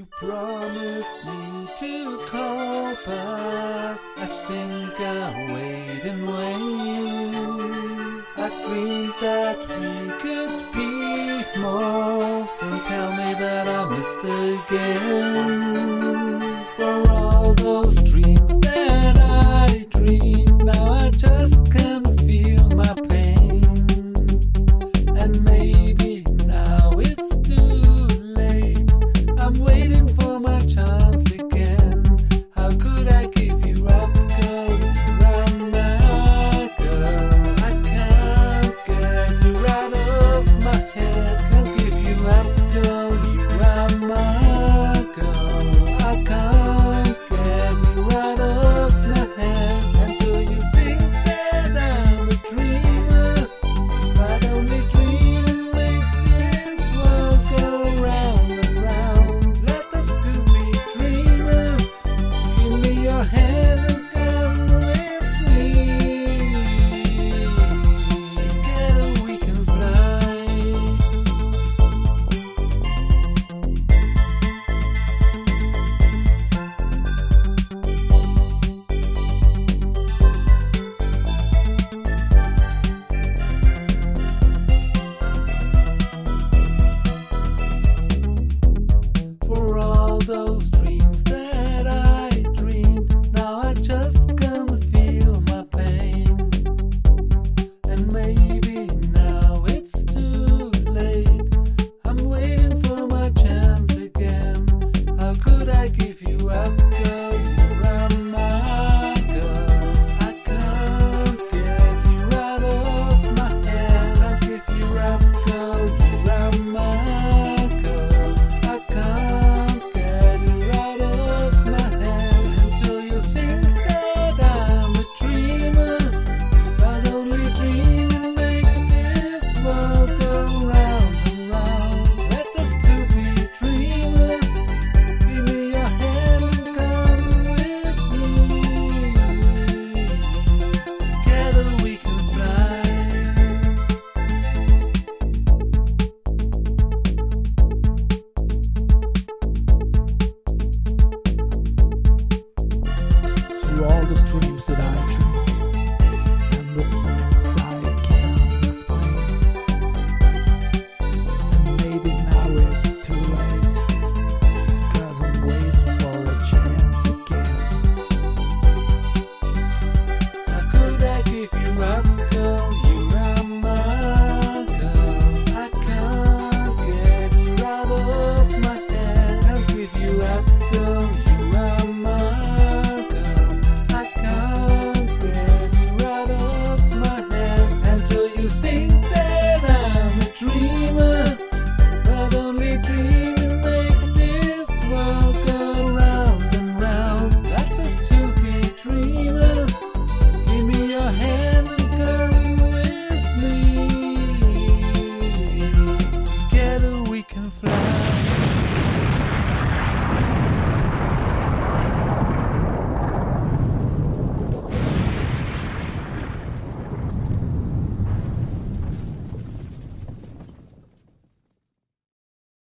You promised me to call, but I think I'll wait and wait. I dreamed that we could be more, and tell me that I missed again. For all those the dream.